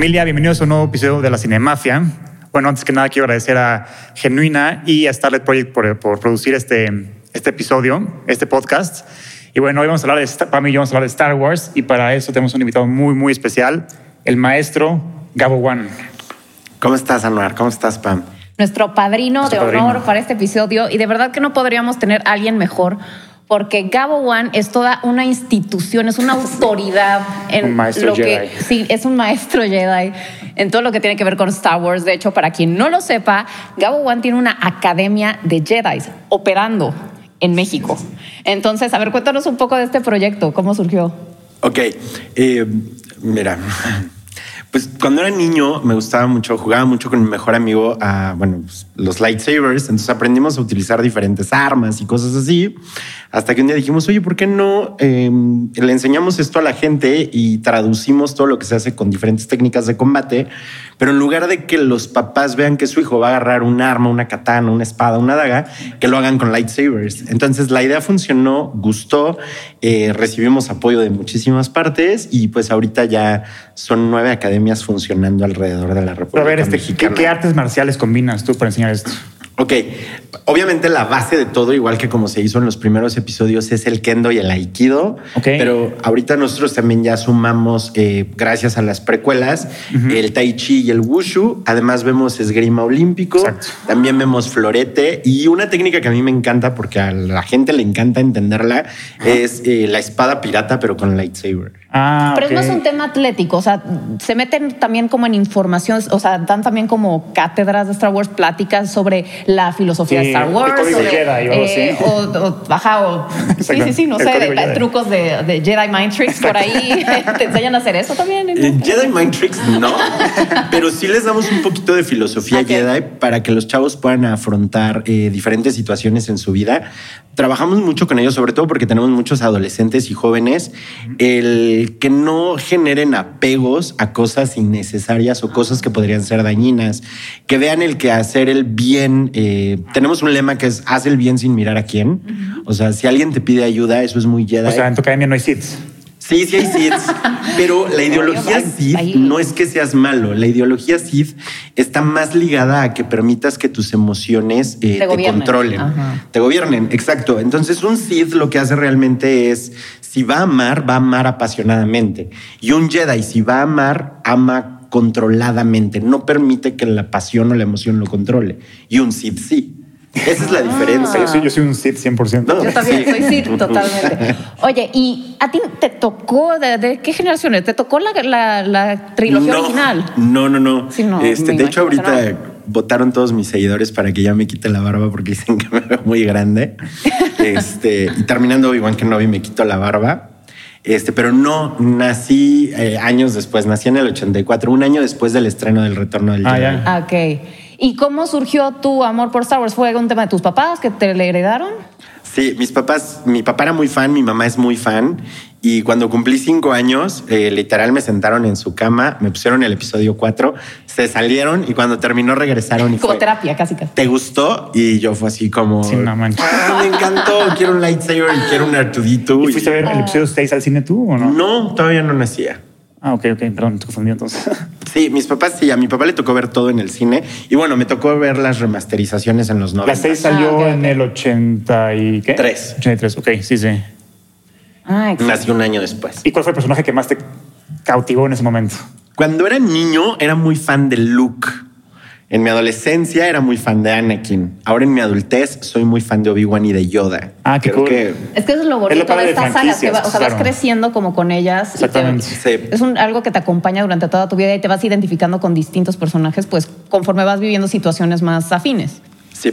Familia, bienvenidos a un nuevo episodio de la Cinemafia. Bueno, antes que nada quiero agradecer a Genuina y a Starlet Project por, por producir este, este episodio, este podcast. Y bueno, hoy vamos a hablar de, para mí vamos a hablar de Star Wars y para eso tenemos un invitado muy, muy especial, el maestro Gabo Wan. ¿Cómo estás, Anuar? ¿Cómo estás, Pam? Nuestro padrino Nuestro de honor padrino. para este episodio y de verdad que no podríamos tener a alguien mejor porque Gabo One es toda una institución, es una autoridad en Un maestro lo que Jedi. sí es un maestro Jedi en todo lo que tiene que ver con Star Wars. De hecho, para quien no lo sepa, Gabo One tiene una academia de Jedi operando en México. Entonces, a ver, cuéntanos un poco de este proyecto, cómo surgió. Ok, eh, mira, pues cuando era niño me gustaba mucho, jugaba mucho con mi mejor amigo a, bueno, pues, los lightsabers, entonces aprendimos a utilizar diferentes armas y cosas así, hasta que un día dijimos, oye, ¿por qué no eh, le enseñamos esto a la gente y traducimos todo lo que se hace con diferentes técnicas de combate? Pero en lugar de que los papás vean que su hijo va a agarrar un arma, una katana, una espada, una daga, que lo hagan con lightsabers. Entonces la idea funcionó, gustó, eh, recibimos apoyo de muchísimas partes y pues ahorita ya son nueve academias funcionando alrededor de la República Pero a ver, este, ¿qué, Mexicana. qué artes marciales combinas tú para enseñar esto? Ok, obviamente la base de todo, igual que como se hizo en los primeros episodios, es el kendo y el aikido. Ok. Pero ahorita nosotros también ya sumamos, eh, gracias a las precuelas, el tai chi y el wushu. Además vemos esgrima olímpico, Exacto. también vemos florete y una técnica que a mí me encanta porque a la gente le encanta entenderla es eh, la espada pirata, pero con lightsaber. Ah, Pero ok. no es un tema atlético, o sea, se meten también como en información, o sea, dan también como cátedras de Star Wars, pláticas sobre la filosofía Sí, de Star el Wars. código sobre, Jedi o algo eh, así. o, o- ajá, o- sí, sí, sí, no el sé, de, trucos de, de Jedi Mind Tricks por ahí. ¿Te enseñan a hacer eso también? ¿no? Eh, Jedi Mind Tricks no, pero sí les damos un poquito de filosofía Ok. Jedi para que los chavos puedan afrontar eh, diferentes situaciones en su vida. Trabajamos mucho con ellos, sobre todo porque tenemos muchos adolescentes y jóvenes, el que no generen apegos a cosas innecesarias o cosas que podrían ser dañinas, que vean el que hacer el bien. eh, tenemos un lema que es haz el bien sin mirar a quién. O sea, si alguien te pide ayuda, eso es muy Jedi. O sea, en tu academia no hay Sith. Sí, sí hay Sith, pero la ideología Sith no es que seas malo. La ideología Sith está más ligada a que permitas que tus emociones eh, Te controlen, Ajá. te gobiernen. Exacto. Entonces, un Sith lo que hace realmente es, si va a amar, va a amar apasionadamente. Y un Jedi, si va a amar, ama controladamente. No permite que la pasión o la emoción lo controle. Y un Sith sí. Esa es la sea, diferencia. yo, soy, yo soy un Sith 100%. No. Yo también Sí. soy sí, totalmente. Oye, ¿y a ti te tocó, de, de qué generaciones? ¿Te tocó la, la- la trilogía no, original? No, no, no. Sí, no, Este, de hecho, ahorita votaron todos mis seguidores para que ya me quite la barba porque dicen que me veo muy grande. este, y terminando Obi-Wan Kenobi me quito la barba. Este, pero no, nací eh, años después, nací en el 84, un año después del estreno del Retorno del Ah, Jedi. Ah, Ok. ¿Y cómo surgió tu amor por Star Wars? ¿Fue un tema de tus papás que te le heredaron? Sí, mis papás, mi papá era muy fan, mi mamá es muy fan. Y cuando cumplí cinco años, eh, literal me sentaron en su cama, me pusieron el episodio 4, se salieron y cuando terminó regresaron y Como fue, terapia, casi casi. ¿te gustó? Y yo fue así como, Sí, no manches. "Ah, me encantó, quiero un lightsaber y quiero un R2D2. ¿Y fuiste a ver el episodio 6 al cine tú o no? No, todavía no nacía. Ah, ok, ok, perdón, te confundí entonces. Sí, mis papás sí, a mi papá le tocó ver todo en el cine y bueno, me tocó ver las remasterizaciones en los 90. La 6 salió Ah, en el 80 y ¿qué? Tres. 83, ok, sí, sí. Ah, excelente. Nací un año después. ¿Y cuál fue el personaje que más te cautivó en ese momento? Cuando era niño era muy fan de Luke. En mi adolescencia era muy fan de Anakin. Ahora en mi adultez soy muy fan de Obi-Wan y de Yoda. Ah, qué Creo cool. que- Es que eso es lo bonito padre de de estas sagas, que va- o sea, vas creciendo como con ellas. y te- Exactamente. Sí. es un, algo que te acompaña durante toda tu vida y te vas identificando con distintos personajes, pues conforme vas viviendo situaciones más afines. Sí.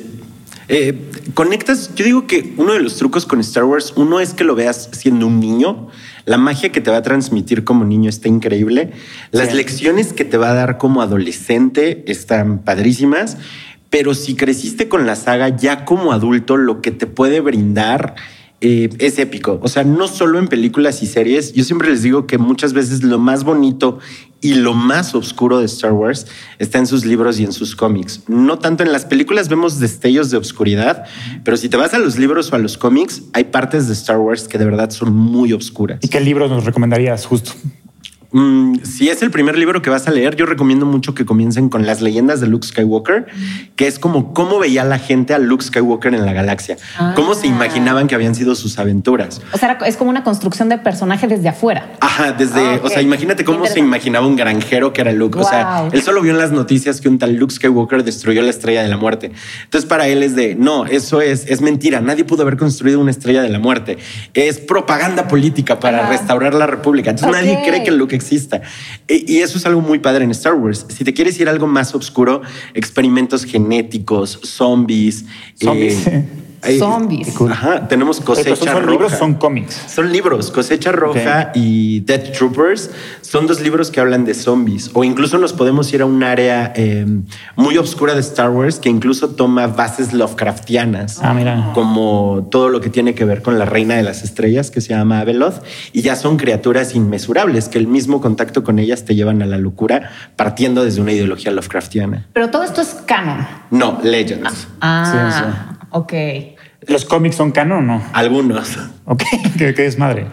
Eh, conectas, yo digo que uno de los trucos con Star Wars, uno es que lo veas siendo un niño. La magia que te va a transmitir como niño está increíble. Las Sí. lecciones que te va a dar como adolescente están padrísimas. Pero si creciste con la saga ya como adulto, lo que te puede brindar es épico. O sea, no solo en películas y series. Yo siempre les digo que muchas veces lo más bonito y lo más oscuro de Star Wars está en sus libros y en sus cómics. No tanto en las películas vemos destellos de oscuridad, pero si te vas a los libros o a los cómics, hay partes de Star Wars que de verdad son muy oscuras. ¿Y qué libros nos recomendarías justo? Mm, si es el primer libro que vas a leer, yo recomiendo mucho que comiencen con las leyendas de Luke Skywalker, que es como cómo veía la gente a Luke Skywalker en la galaxia, cómo se Ah. imaginaban que habían sido sus aventuras. O sea, es como una construcción de personaje desde afuera. Ajá, desde, Ah, ok. o sea, imagínate cómo se imaginaba un granjero que era Luke. O sea, Wow. él solo vio en las noticias que un tal Luke Skywalker destruyó la estrella de la muerte. Entonces, para él es de no, eso es, es mentira. Nadie pudo haber construido una estrella de la muerte. Es propaganda política para restaurar la república. Entonces, Ok. nadie cree que Luke exista. Y, y eso es algo muy padre en Star Wars. Si te quieres ir a algo más oscuro, experimentos genéticos, zombies. Zombies. eh, Zombies. Ajá, tenemos cosecha son roja. libros, son cómics. Son libros, Cosecha Roja y Death Troopers. Son dos libros que hablan de zombies. O incluso nos podemos ir a un área eh, muy oscura de Star Wars que incluso toma bases Lovecraftianas. Ah, mira. Como todo lo que tiene que ver con la reina de las estrellas que se llama Abeloth. Y ya son criaturas inmesurables que el mismo contacto con ellas te llevan a la locura partiendo desde una ideología Lovecraftiana. Pero todo esto es canon. No, Legends. Ah, ok. ¿Los cómics son canon o no? Algunos. Ok, qué, qué desmadre.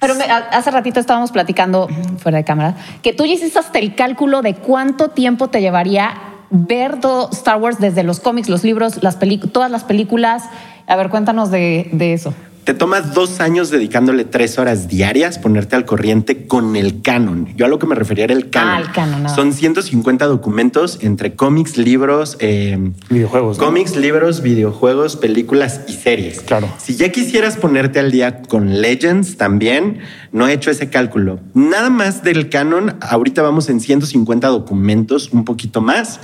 Pero me- hace ratito estábamos platicando fuera de cámara que tú ya hiciste hasta el cálculo de cuánto tiempo te llevaría ver todo Star Wars desde los cómics, los libros, las películas, todas las películas. A ver, cuéntanos de, de eso. Te tomas dos años dedicándole tres horas diarias ponerte al corriente con el canon. Yo a lo que me refería era el canon. Ah, el canon, nada. Son 150 documentos entre cómics, libros, eh, Videojuegos, ¿no? Cómics, libros, videojuegos, películas y series. Claro. Si ya quisieras ponerte al día con Legends también, no he hecho ese cálculo. Nada más del canon, ahorita vamos en 150 documentos, un poquito más.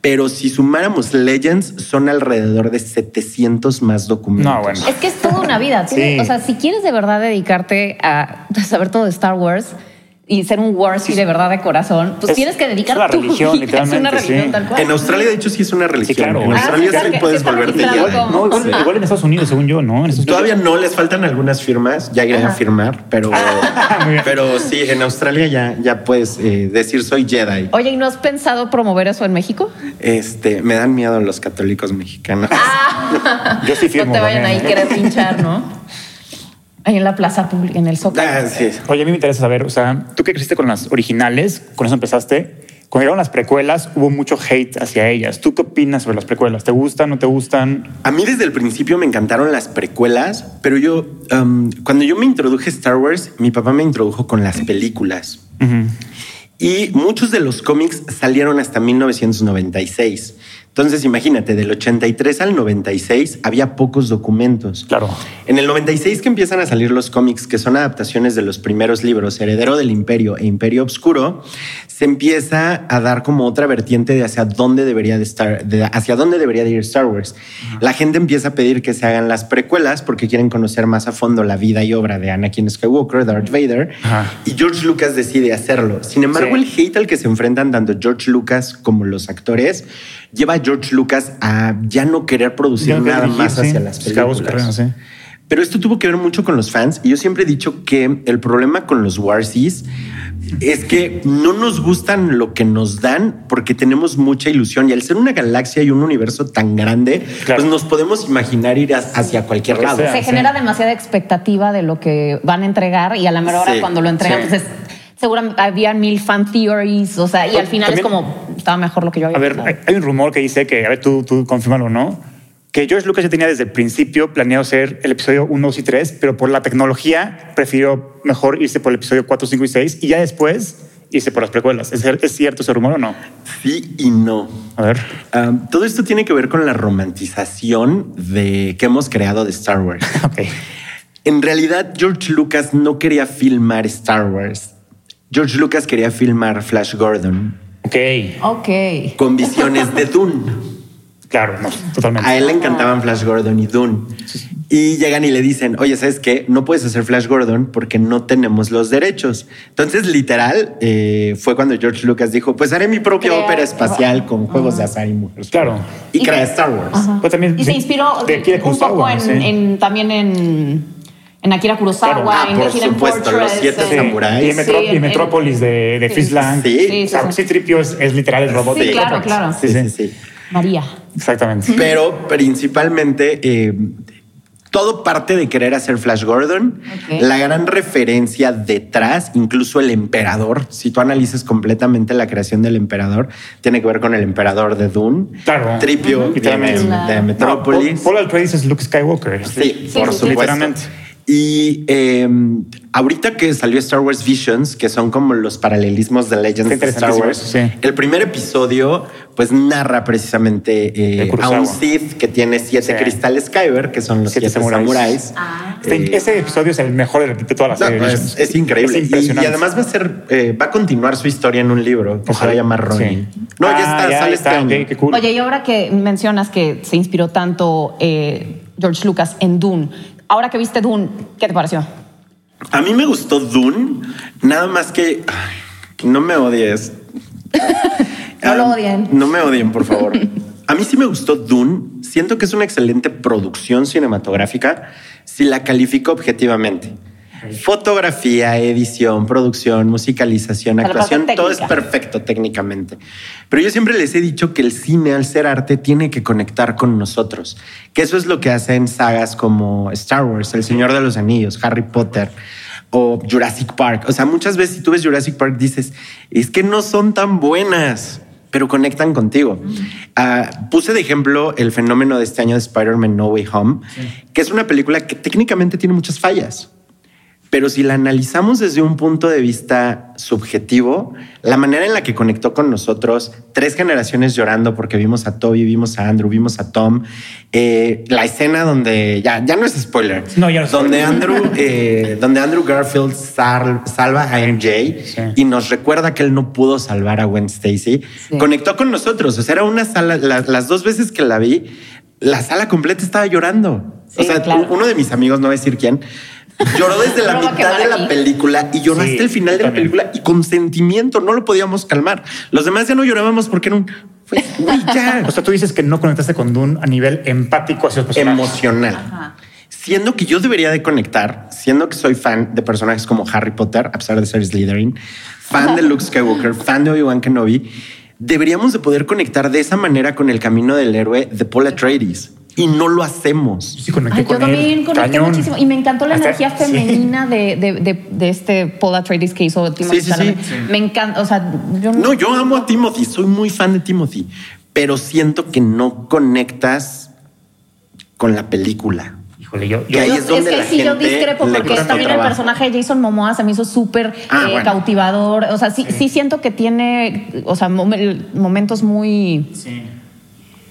Pero si sumáramos Legends, son alrededor de 700 más documentos. No, bueno. Es que es toda una vida. Sí. O sea, si quieres de verdad dedicarte a saber todo de Star Wars y ser un Warsi de verdad de corazón, pues Es- tienes que dedicar es tu religión, vida. Es una literalmente, religión sí. tal cual. En Australia, de hecho, sí es una religión. claro. En Ah, Australia sí, puedes volverte No, igual, igual en Estados Unidos, según yo, ¿no? En Estados Unidos- Todavía no les faltan algunas firmas, ya iré a firmar, pero, bien. pero sí, en Australia ya, ya puedes eh, decir soy Jedi. Oye, ¿y no has pensado promover eso en México? Este, me dan miedo los católicos mexicanos. Yo sí firmo. no te vayan ahí ¿eh? querer pinchar, ¿no? Ahí en la plaza pública, en el Zócalo. Ah, sí. Oye, a mí me interesa saber, o sea, tú que creciste con las originales, con eso empezaste. Cuando llegaron las precuelas, hubo mucho hate hacia ellas. ¿Tú qué opinas sobre las precuelas? ¿Te gustan, no te gustan? A mí desde el principio me encantaron las precuelas, pero yo, um, cuando yo me introduje a Star Wars, mi papá me introdujo con las películas. Ujú. Y muchos de los cómics salieron hasta 1996. Entonces, imagínate, del 83 al 96 había pocos documentos. Claro. En el 96 que empiezan a salir los cómics, que son adaptaciones de los primeros libros, Heredero del Imperio e Imperio Obscuro, se empieza a dar como otra vertiente de hacia dónde debería de estar, de hacia dónde debería de ir Star Wars. La gente empieza a pedir que se hagan las precuelas porque quieren conocer más a fondo la vida y obra de Anakin Skywalker, Darth Vader, y George Lucas decide hacerlo. Sin embargo, Sí. el hate al que se enfrentan tanto George Lucas como los actores lleva a George Lucas a ya no querer producir Ya nada dirigir, más sí. hacia las películas. carrera, sí. Pero esto tuvo que ver mucho con los fans y yo siempre he dicho que el problema con los Warsies es que no nos gustan lo que nos dan porque tenemos mucha ilusión y al ser una galaxia y un universo tan grande, Claro. pues nos podemos imaginar ir a- hacia cualquier lado. sea. Se sí. genera demasiada expectativa de lo que van a entregar y a la mera hora Sí, cuando lo entregan, sí. pues es- seguramente había mil fan theories, o sea, y al final También- es como, estaba mejor lo que yo había A ver, pensado. hay, un rumor que dice que, a ver, tú, tú confírmalo o no, que George Lucas ya tenía desde el principio planeado ser el episodio 1, 2 y 3, pero por la tecnología prefirió mejor irse por el episodio 4, 5 y 6 y ya después irse por las precuelas. ¿Es, ¿Es cierto ese rumor o no? Sí y no. A ver. Um, todo esto tiene que ver con la romantización de que hemos creado de Star Wars. Ok. En realidad, George Lucas no quería filmar Star Wars. George Lucas quería filmar Flash Gordon Ok. Ok. con visiones de Dune. Claro, no, totalmente. A él le encantaban Flash Gordon y Dune. Y llegan y le dicen, oye, ¿sabes qué? No puedes hacer Flash Gordon porque no tenemos los derechos. Entonces, literal, eh, fue cuando George Lucas dijo, pues haré mi propia Crea- ópera espacial con juegos de azar y mujeres. Claro. Y Y crea Star Wars. Pues también y se de- inspiró de Akira un Kurosawa, poco en, sí. en- también en, en Akira Kurosawa, Claro. Ah, en por The Hidden supuesto, los siete Sí. samuráis. Y, Metró- Sí, Metrópolis de, de Sí. Sí. Sí, O sea, sí. sí, Tripio es, es literal el robot Sí, de claro, claro. Sí, sí, sí. María. Exactamente. Pero principalmente eh, todo parte de querer hacer Flash Gordon. La gran referencia detrás, incluso el emperador. Si tú analizas completamente la creación del emperador, tiene que ver con el emperador de Dune. Claro. Tripio de, de Metrópolis. No, Paul, Paul Atreides es Luke Skywalker. Sí, Sí, por sí, sí. supuesto. Literalmente. Y eh, ahorita que salió Star Wars Visions, que son como los paralelismos de Legends de Star Wars, sí. el primer episodio pues narra precisamente eh, a un Sith que tiene siete Sí. cristales Kyber, que son los Siete siete, samuráis. samuráis. Ah. Este- Eh, ese episodio es el mejor de, de toda la no, serie. es, es increíble. Es Y- impresionante. y, además va a ser, eh, va a continuar su historia en un libro que se va a llamar Ronin. Sí. No, ya Ah, está, sale este está, año. ok, qué cool. Oye, y ahora que mencionas que se inspiró tanto eh, George Lucas en Dune, ahora que viste Dune, ¿qué te pareció? A mí me gustó Dune, nada más que ay, que no me odies. No lo Ah, odien. No me odien, por favor. A mí sí me gustó Dune. Siento que es una excelente producción cinematográfica si la califico objetivamente. Fotografía, edición, producción, musicalización, actuación, todo es perfecto técnicamente. Pero yo siempre les he dicho que el cine, al ser arte, tiene que conectar con nosotros. Que eso es lo que hacen sagas como Star Wars, El Señor de los Anillos, Harry Potter o Jurassic Park. O sea, muchas veces si tú ves Jurassic Park dices, es que no son tan buenas, pero conectan contigo. Ah, puse de ejemplo el fenómeno de este año de Spider-Man No Way Home, que es una película que técnicamente tiene muchas fallas. Pero si la analizamos desde un punto de vista subjetivo, la manera en la que conectó con nosotros, tres generaciones llorando porque vimos a Toby, vimos a Andrew, vimos a Tom, eh, la escena donde ya, ya no es spoiler, No, ya no es donde spoiler. Andrew, eh, donde Andrew Garfield sal- salva a MJ Sí. y nos recuerda que él no pudo salvar a Gwen Stacy, Sí. conectó con nosotros. O sea, era una sala, la- las dos veces que la vi, la sala completa estaba llorando. o sea, claro. uno de mis amigos, no voy a decir quién, lloró desde la mitad de la aquí. película y lloró Sí, hasta el final de la también. película y con sentimiento no lo podíamos calmar. Los demás ya no llorábamos porque era un, ya, O sea, tú dices que no conectaste con Dune a nivel empático hacia los personajes. emocional. Ajá. Siendo que yo debería de conectar, siendo que soy fan de personajes como Harry Potter, a pesar de ser Slytherin, fan de Luke Skywalker, fan de Obi-Wan Kenobi, deberíamos de poder conectar de esa manera con el camino del héroe de Paul Atreides. Y no lo hacemos. Yo sí conecté Ay, yo con también él. conecté Cañón. muchísimo y me encantó la Hasta- energía sí. femenina de, de, de, de este Paul Atreides que hizo Timothy Sí, sí. Me encanta, o sea, yo No, yo amo a Timothy, soy muy fan de Timothy, pero siento que no conectas con la película. Híjole, yo, yo Que ahí es donde que la sí, yo discrepo porque también el personaje de Jason Momoa se me hizo súper Ah, eh, bueno. cautivador. O sea, sí, sí. siento que tiene, o sea, mom- momentos muy, Sí.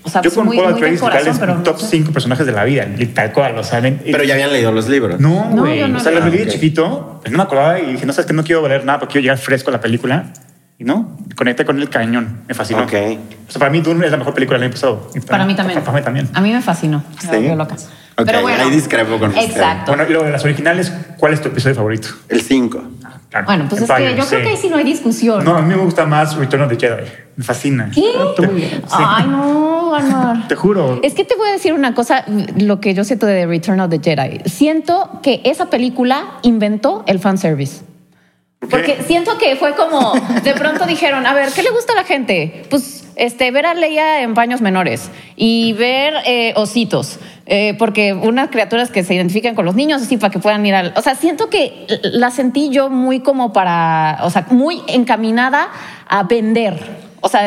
O sea, Yo con muy, Paul Atreides literal es pero top no sé. 5 personajes de la vida, tal cual. O sea, ven- Pero ya habían leído los libros. No, No, güey. yo no o sea, lo- lo leí de chiquito, pues no me acordaba y dije, no sabes que no quiero valer nada porque quiero llegar fresco a la película. Y no, conecté con el cañón. Me fascinó. Ok. O sea, para mí Dune es la mejor película del año pasado. Y Para mí también. Para mí también. A mí me fascinó. Me Sí. volvió loca. Ok, Pero bueno, ahí discrepo con usted. Exacto. Bueno, y luego de las originales, ¿cuál es tu episodio favorito? El 5. Claro, Bueno, pues es Empire, que yo creo sí. que ahí sí no hay discusión. No, a mí me gusta más Return of the Jedi. Me fascina. ¿Qué? Sí. Ay, no, Ganar. Te juro. Es que te voy a decir una cosa, lo que yo siento de Return of the Jedi. Siento que esa película inventó el fanservice. ¿Por qué? Porque siento que fue como, de pronto dijeron, a ver, ¿qué le gusta a la gente? Pues este, ver a Leia en paños menores y ver eh, ositos. Eh, porque unas criaturas que se identifican con los niños, así para que puedan ir al. O sea, siento que la sentí yo muy como para. O sea, muy encaminada a vender. O sea,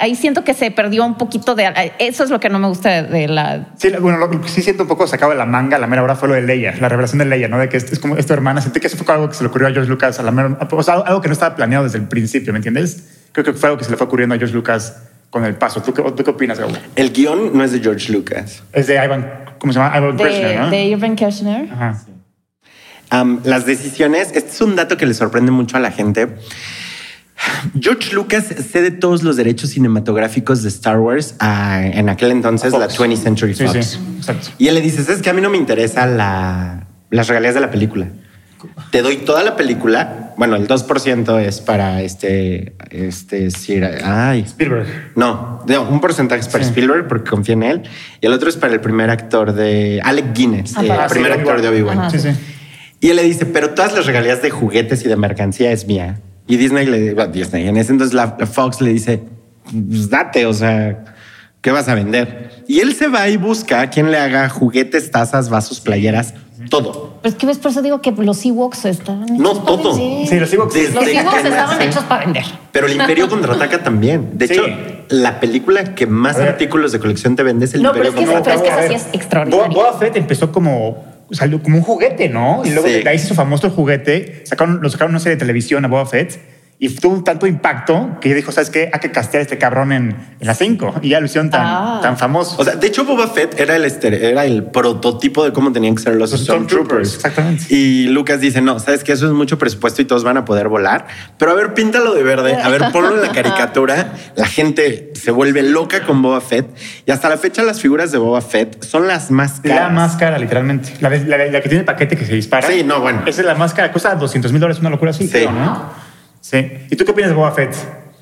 ahí siento que se perdió un poquito de. Eso es lo que no me gusta de la. Sí, bueno, lo que sí siento un poco sacado de la manga, la mera hora fue lo de Leia, la revelación de Leia, ¿no? De que es, es como es tu hermana. Sentí que eso fue algo que se le ocurrió a George Lucas, a la mera, o sea, algo que no estaba planeado desde el principio, ¿me entiendes? Creo que fue algo que se le fue ocurriendo a George Lucas con el paso. ¿Tú qué, tú qué opinas, Gabo? El guion no es de George Lucas. Es de Ivan, ¿cómo se llama? Ivan De, Kershner, ¿no? de Irving Kershner. Ajá. Las decisiones, este es un dato que le sorprende mucho a la gente. George Lucas cede todos los derechos cinematográficos de Star Wars a, en aquel entonces, la Fox. 20th Century Sí, Fox. sí, exacto. Y él le dice, es que a mí no me interesa la- las regalías de la película. Te doy toda la película. Bueno, el 2% es para este, este, Sir- ay, Spielberg. no, no, un porcentaje es para Sí. Spielberg porque confía en él y el otro es para el primer actor de Alec Guinness, Ah, el primer sí, actor de Obi-Wan. Sí, sí. Y él le dice, pero todas las regalías de juguetes y de mercancía es mía. Y Disney le bueno, Disney, en ese entonces la, la Fox le dice, pues date, o sea, ¿qué vas a vender? Y él se va y busca a quien le haga juguetes, tazas, vasos, playeras, todo. Pero es que ves, por eso digo que los Ewoks estaban hechos No, para todo. vender. Sí, los Ewoks. Desde Los Ewoks estaban hechos para vender. Pero el Imperio contraataca también. De Sí. hecho, la película que más artículos de colección te vende es el No, Imperio contraataca. pero es que ver, sí es extraordinaria. Boba, Boba Fett empezó como, salió como un juguete, ¿no? Y luego Sí. de ahí se hizo famoso el juguete, sacaron, lo sacaron una serie de televisión a Boba Fett y tuvo un tanto impacto que dijo, ¿sabes qué? Hay que castear a este cabrón en, en las 5 y ya lo hicieron tan, Ah. tan famoso. O sea, de hecho, Boba Fett era el, era el prototipo de cómo tenían que ser los, Los Stormtroopers. Stormtroopers, exactamente. Y Lucas dice, no, sabes que eso es mucho presupuesto y todos van a poder volar. Pero a ver, píntalo de verde. A ver, ponlo en la caricatura. La gente se vuelve loca con Boba Fett. Y hasta la fecha las figuras de Boba Fett son las más caras. la máscara, literalmente. La, de- la de- la que tiene el paquete que se dispara. Sí, no, bueno. Esa es la máscara, cuesta 200 mil dólares, una locura así, Sí. creo, ¿no? Sí. ¿Y tú qué opinas de Boba Fett?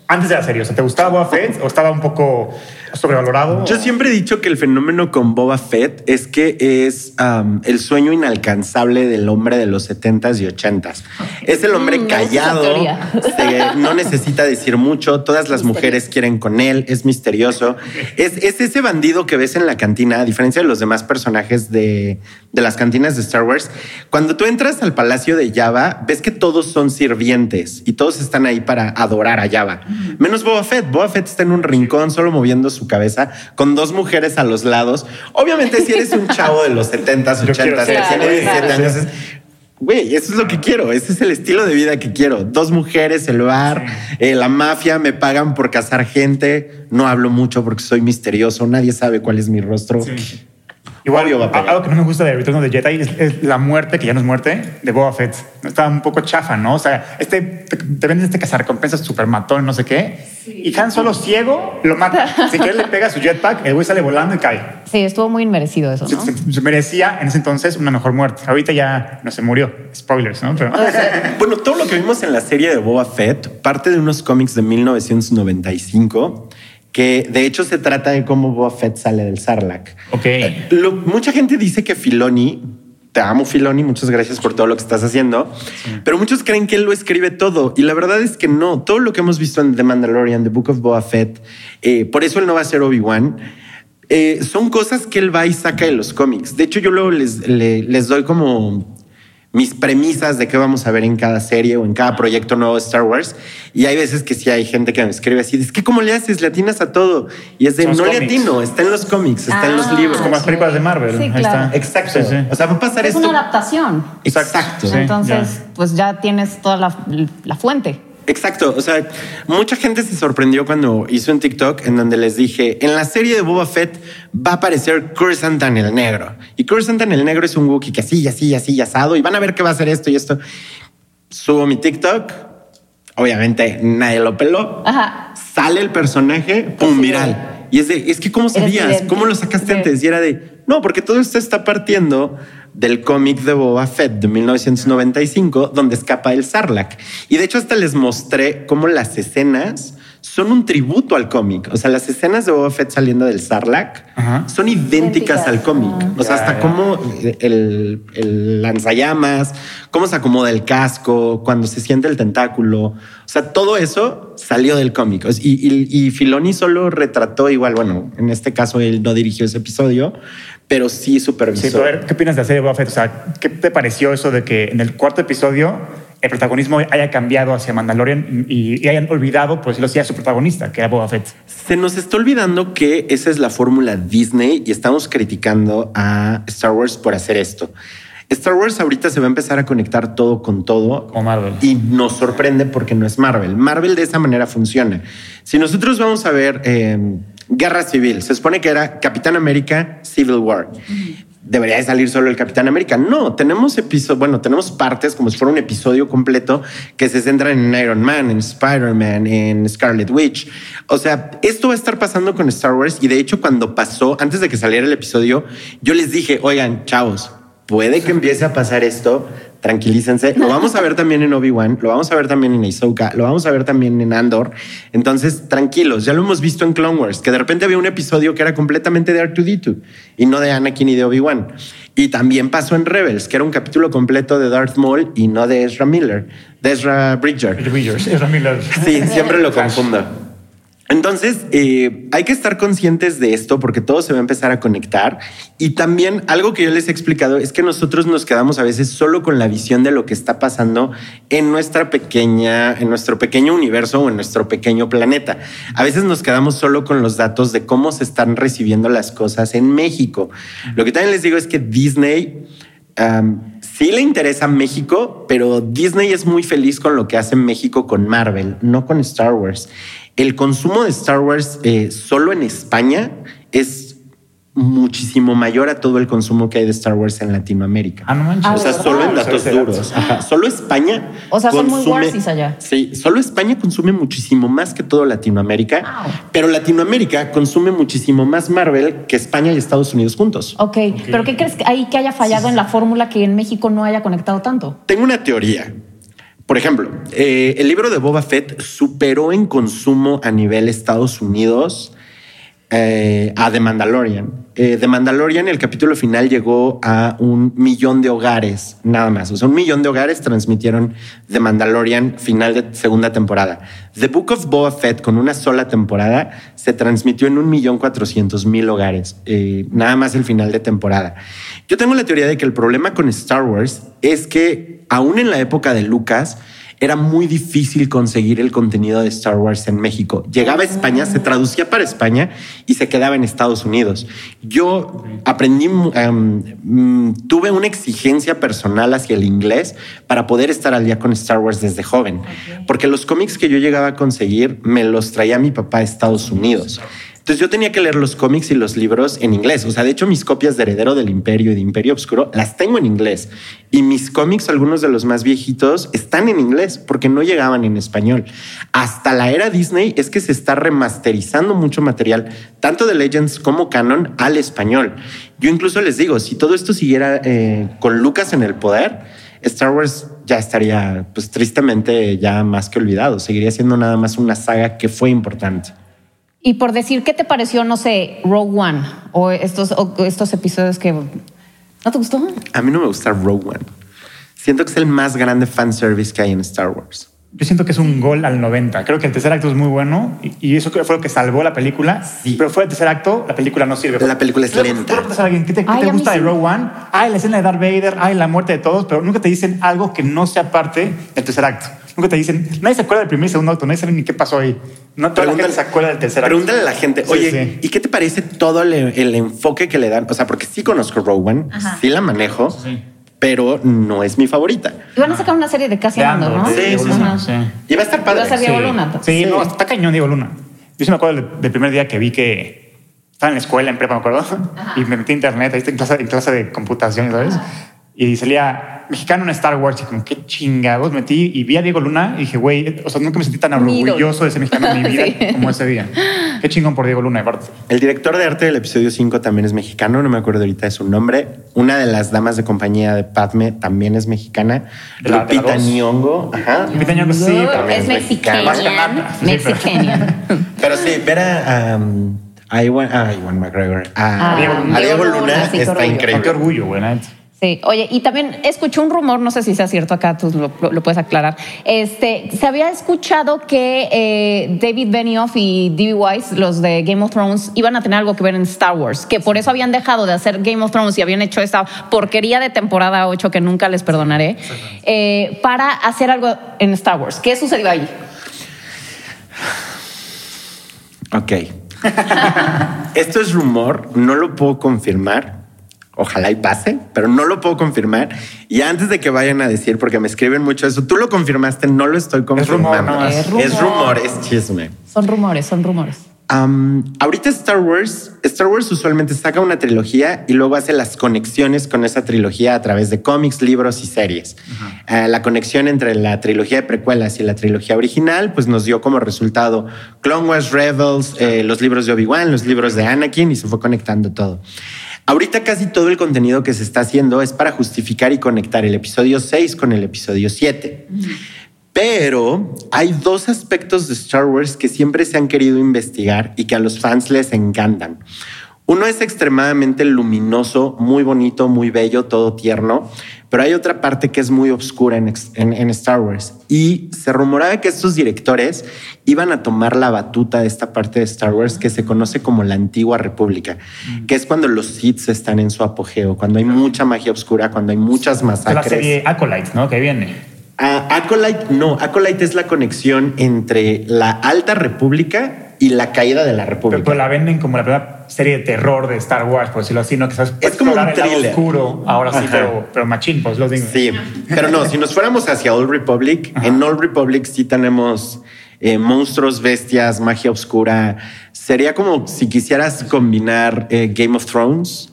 Antes de la serie, o sea, ¿te gustaba Boba Fett o estaba un poco sobrevalorado? Yo siempre he dicho que el fenómeno con Boba Fett es que es um, el sueño inalcanzable del hombre de los 70s y 80s. Es el hombre Mm, callado, se- no necesita decir mucho, todas las mujeres quieren con él, es misterioso. Es, es ese bandido que ves en la cantina, a diferencia de los demás personajes de, de las cantinas de Star Wars. Cuando tú entras al palacio de Java, ves que todos son sirvientes y todos están ahí para adorar a Java. Menos Boba Fett. Boba Fett está en un rincón solo moviendo su cabeza con dos mujeres a los lados. Obviamente, si eres un chavo de los 70s, Yo quiero 80s, ser que así. tiene 17 Claro. años, es, Güey, eso es lo que quiero. Ese es el estilo de vida que quiero. Dos mujeres, el bar, eh, la mafia, me pagan por cazar gente. No hablo mucho porque soy misterioso. Nadie sabe cuál es mi rostro. Sí. Igual, Obvio va a pegar. algo que no me gusta de Return of the Jedi es, es la muerte, que ya no es muerte, de Boba Fett. Está un poco chafa, ¿no? O sea, este, te, te venden este cazarrecompensas super matón, no sé qué. Y Han Solo ciego lo mata. si quieres le pega su jetpack, el güey sale volando y cae. Sí, estuvo muy inmerecido eso, Se, ¿no? se- se merecía en ese entonces una mejor muerte. Ahorita ya no se murió. Spoilers, ¿no? Pero, Bueno, todo lo que vimos en la serie de Boba Fett parte de unos cómics de 1995 que de hecho se trata de cómo Boba Fett sale del Sarlacc. ok. Lo- mucha gente dice que Filoni, te amo Filoni, muchas gracias por todo lo que estás haciendo, pero muchos creen que él lo escribe todo y la verdad es que no, todo lo que hemos visto en The Mandalorian, The Book of Boba Fett, eh, por eso él no va a ser Obi-Wan. eh, son cosas que él va y saca de los cómics. De hecho, yo luego les, le- les doy como mis premisas de qué vamos a ver en cada serie o en cada proyecto nuevo de Star Wars. Y hay veces que sí hay gente que me escribe así, es que ¿cómo le haces? Le atinas a todo. Y es de, Son no le atino, está en los cómics, está en los Ah, libros. como las películas de Marvel. Sí, Ahí claro. está. Exacto. Sí, sí. O sea, va a pasar Es esto. una adaptación. Exacto. Sí, Entonces, ya. pues ya tienes toda la, la fuente. Exacto. O sea, mucha gente se sorprendió cuando hizo un TikTok en donde les dije, en la serie de Boba Fett va a aparecer Coruscant el negro. Y Coruscant el negro es un Wookiee que así, así, así, y asado. Y van a ver que va a hacer esto y esto. Subo mi TikTok. Obviamente nadie lo peló. Ajá. Sale el personaje, pum, viral. Y es de, es que ¿cómo sabías? ¿Cómo lo sacaste Sí. antes? Y era de, no, porque todo esto está partiendo del cómic de Boba Fett de 1995, donde escapa el Sarlacc. Y de hecho hasta les mostré cómo las escenas son un tributo al cómic. O sea, las escenas de Boba Fett saliendo del Sarlacc Ajá. son idénticas Idénticas. al cómic. O sea, Ya, hasta ya. cómo el, el lanzallamas, cómo se acomoda el casco, cuando se siente el tentáculo. O sea, todo eso salió del cómic. Y, y, y Filoni solo retrató igual, bueno, en este caso él no dirigió ese episodio, pero sí Sí, supervisó. pero a ver, ¿qué opinas de la serie de Boba Fett? O sea, ¿qué te pareció eso de que en el cuarto episodio el protagonismo haya cambiado hacia Mandalorian y, y hayan olvidado, por decirlo así, a su protagonista, que era Boba Fett? Se nos está olvidando que esa es la fórmula Disney y estamos criticando a Star Wars por hacer esto. Star Wars ahorita se va a empezar a conectar todo con todo. Como Marvel. Y nos sorprende porque no es Marvel. Marvel de esa manera funciona. Si nosotros vamos a ver eh, Guerra Civil, se supone que era Capitán América Civil War. Debería de salir solo el Capitán América. No, tenemos episodios, bueno, tenemos partes como si fuera un episodio completo que se centran en Iron Man, en Spider-Man, en Scarlet Witch. O sea, esto va a estar pasando con Star Wars y de hecho cuando pasó, antes de que saliera el episodio, yo les dije, oigan, chavos, puede que empiece a pasar esto, tranquilícense. Lo vamos a ver también en Obi-Wan, lo vamos a ver también en Ahsoka, lo vamos a ver también en Andor. Entonces, tranquilos, ya lo hemos visto en Clone Wars, que de repente había un episodio que era completamente de R2D2 y no de Anakin y de Obi-Wan. Y también pasó en Rebels, que era un capítulo completo de Darth Maul y no de Ezra Miller, de Ezra Bridger. Bridgers, Ezra Miller. Sí, siempre lo confundo. Entonces, eh, hay que estar conscientes de esto porque todo se va a empezar a conectar. Y también algo que yo les he explicado es que nosotros nos quedamos a veces solo con la visión de lo que está pasando en nuestra pequeña, en nuestro pequeño universo o en nuestro pequeño planeta. A veces nos quedamos solo con los datos de cómo se están recibiendo las cosas en México. Lo que también les digo es que Disney sí le interesa México, pero Disney es muy feliz con lo que hace México con Marvel, no con Star Wars. El consumo de Star Wars eh, solo en España es muchísimo mayor a todo el consumo que hay de Star Wars en Latinoamérica. Ah, no manches. O sea, solo en datos duros. Ajá. Solo España. O sea, son muy allá. Sí, solo España consume muchísimo más que todo Latinoamérica, Wow. pero Latinoamérica consume muchísimo más Marvel que España y Estados Unidos juntos. Ok, pero ¿qué crees que ahí que haya fallado en la fórmula que en México no haya conectado tanto? Tengo una teoría. Por ejemplo, eh, el libro de Boba Fett superó en consumo a nivel Estados Unidos eh, a The Mandalorian. Eh, The Mandalorian, el capítulo final llegó a un millón de hogares, nada más. O sea, un millón de hogares transmitieron The Mandalorian final de segunda temporada. The Book of Boba Fett, con una sola temporada, se transmitió en un millón cuatrocientos mil hogares, eh, nada más el final de temporada. Yo tengo la teoría de que el problema con Star Wars es que, aún en la época de Lucas, era muy difícil conseguir el contenido de Star Wars en México. Llegaba a España, se traducía para España y se quedaba en Estados Unidos. Yo aprendí, um, mm, tuve una exigencia personal hacia el inglés para poder estar al día con Star Wars desde joven, porque los cómics que yo llegaba a conseguir me los traía mi papá a Estados Unidos. Entonces yo tenía que leer los cómics y los libros en inglés. O sea, de hecho mis copias de Heredero del Imperio y de Imperio Obscuro las tengo en inglés. Y mis cómics, algunos de los más viejitos, están en inglés porque no llegaban en español. Hasta la era Disney es que se está remasterizando mucho material, tanto de Legends como Canon, al español. Yo incluso les digo, si todo esto siguiera eh, con Lucas en el poder, Star Wars ya estaría, pues tristemente, ya más que olvidado. Seguiría siendo nada más una saga que fue importante. Y por decir, ¿qué te pareció, no sé, Rogue One o estos, estos episodios que... ¿No te gustó? A mí no me gusta Rogue One. Siento que es el más grande fanservice que hay en Star Wars. Yo siento que es un gol al 90. Creo que el tercer acto es muy bueno y, y eso fue lo que salvó la película. Sí. Pero fue el tercer acto, la película no sirve. La película es le- lenta. alguien, ¿qué te, qué Ay, te gusta sí. de Rogue One? Ay, la escena de Darth Vader, ay, la muerte de todos, pero nunca te dicen algo que no sea parte del tercer acto. Nunca te dicen, nadie se acuerda del primer y segundo acto, nadie sabe ni qué pasó ahí. No toda la gente se acuerda del tercer acto. Pregúntale a la gente, Sí, oye, sí. ¿y qué te parece todo el, el enfoque que le dan? O sea, porque sí conozco Rogue One, Ajá. sí la manejo, Sí. Pero no es mi favorita. Y van a sacar una serie de Casi Andor, ¿no? Sí, sí, sí. sí. Y va a estar padre. va a ser Diego Luna. Sí, Sí. no, está cañón Diego Luna. Yo sí me acuerdo del, del primer día que vi que estaba en la escuela, en prepa, me acuerdo, y me metí a internet, ahí está en clase, en clase de computación, ¿sabes? Y salía mexicano en Star Wars, y como, qué chingados, metí y vi a Diego Luna y dije, güey, o sea, nunca me sentí tan orgulloso de ser mexicano en mi vida Sí. como ese día. Qué chingón por Diego Luna, aparte. El director de arte del episodio 5 también es mexicano, no me acuerdo ahorita de su nombre. Una de las damas de compañía de Padme también es mexicana. ¿De la- Lupita? Nyong'o, ajá. Lupita Nyong'o, sí, también es es mexicana. mexicana. Pero sí, ver a, um, a Iwan, a Iwan McGregor, a, Ah, Diego, a Diego Luna, está increíble. Qué orgullo, güey. Sí, oye, y también escuché un rumor, no sé si sea cierto acá, tú lo, lo- lo puedes aclarar. Este, se había escuchado que eh, David Benioff y D.B. Weiss, los de Game of Thrones, iban a tener algo que ver en Star Wars, que por eso habían dejado de hacer Game of Thrones y habían hecho esa porquería de temporada 8 que nunca les perdonaré, eh, para hacer algo en Star Wars. ¿Qué sucedió ahí? Ok. Esto es rumor, no lo puedo confirmar. Ojalá y pase, pero no lo puedo confirmar. Y antes de que vayan a decir, porque me escriben mucho eso, tú lo confirmaste, no lo estoy confirmando. rumor, no, es rumor. Es rumor, es chisme. Son rumores, son rumores. Am, ahorita Star Wars, Star Wars usualmente saca una trilogía y luego hace las conexiones con esa trilogía a través de cómics, libros y series. Eh, la conexión entre la trilogía de precuelas y la trilogía original, pues nos dio como resultado Clone Wars, Rebels, eh, los libros de Obi-Wan, los libros de Anakin y se fue conectando todo. Ahorita casi todo el contenido que se está haciendo es para justificar y conectar el episodio 6 con el episodio 7. Pero hay dos aspectos de Star Wars que siempre se han querido investigar y que a los fans les encantan. Uno es extremadamente luminoso, muy bonito, muy bello, todo tierno, pero hay otra parte que es muy oscura en, en- en Star Wars. Y se rumoraba que estos directores iban a tomar la batuta de esta parte de Star Wars que se conoce como la antigua república, que es cuando los Sith están en su apogeo, cuando hay mucha magia oscura, cuando hay muchas Es la masacres. serie Acolyte, ¿no? Que viene. Ah, Acolyte, no, Acolyte es la conexión entre la Alta República y la caída de la Pero República. pues la venden como la primera serie de terror de Star Wars, por decirlo así, ¿no? Que sabes, Es como un thriller. oscuro, ahora sí, pero, pero machín, pues lo digo. Sí, pero no, si nos fuéramos hacia Old Republic, en Old Republic sí tenemos eh, monstruos, bestias, magia oscura. Sería como si quisieras combinar eh, Game of Thrones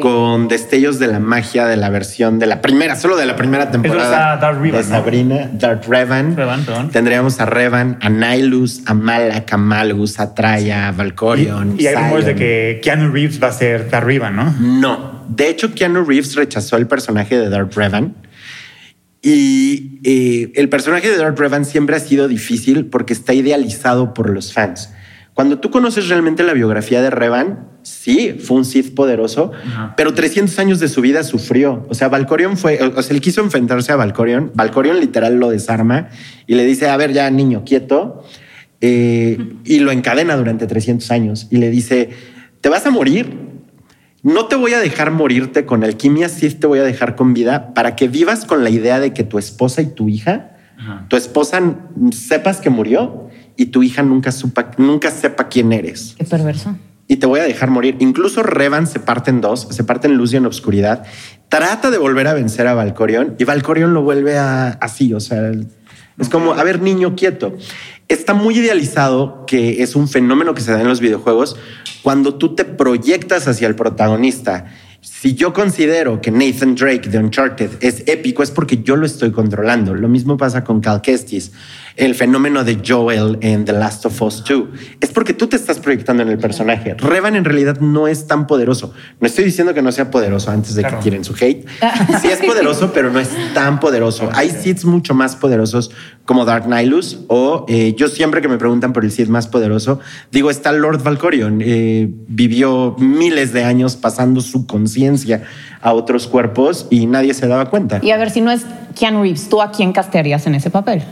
con destellos de la magia de la versión de la primera, solo de la primera temporada. Darth Revan, de ¿no? Sabrina, Darth Revan. Revan, perdón. Tendríamos a Revan, a Nihilus, a Malak, a Malgus, a Traya, a Valkorion. Y hay rumores de que Keanu Reeves va a ser de arriba, ¿no? No. De hecho, Keanu Reeves rechazó el personaje de Darth Revan. Y eh, el personaje de Darth Revan siempre ha sido difícil porque está idealizado por los fans. Cuando tú conoces realmente la biografía de Revan, sí, fue un Sith poderoso, pero 300 años de su vida sufrió. O sea, Valkorion fue, o sea, él quiso enfrentarse a Valkorion. Valkorion literal lo desarma y le dice, a ver, ya niño, quieto. Eh, y lo encadena durante 300 años y le dice, te vas a morir, no te voy a dejar morirte con alquimia, sí te voy a dejar con vida para que vivas con la idea de que tu esposa y tu hija, Ajá. tu esposa sepas que murió y tu hija nunca, supa, nunca sepa quién eres. Qué perverso. Y te voy a dejar morir. Incluso Revan se parte en dos, se parte en luz y en obscuridad. Trata de volver a vencer a Valkorion y Valkorion lo vuelve a así, o sea, es como, a ver, niño, quieto. Está muy idealizado que es un fenómeno que se da en los videojuegos cuando tú te proyectas hacia el protagonista. Si yo considero que Nathan Drake de Uncharted es épico, es porque yo lo estoy controlando. Lo mismo pasa con Cal Kestis, el fenómeno de Joel en The Last of Us 2. Es porque tú te estás proyectando en el personaje. Revan en realidad no es tan poderoso. No estoy diciendo que no sea poderoso antes de Claro. que tiren su hate. Sí es poderoso, pero no es tan poderoso. Hay Siths mucho más poderosos como Dark Nihilus o eh, yo siempre que me preguntan por el Sith más poderoso, digo, está Lord Valkorion. Eh, vivió miles de años pasando su conciencia a otros cuerpos y nadie se daba cuenta. Y a ver, si no es Keanu Reeves, ¿tú a quién castearías en ese papel?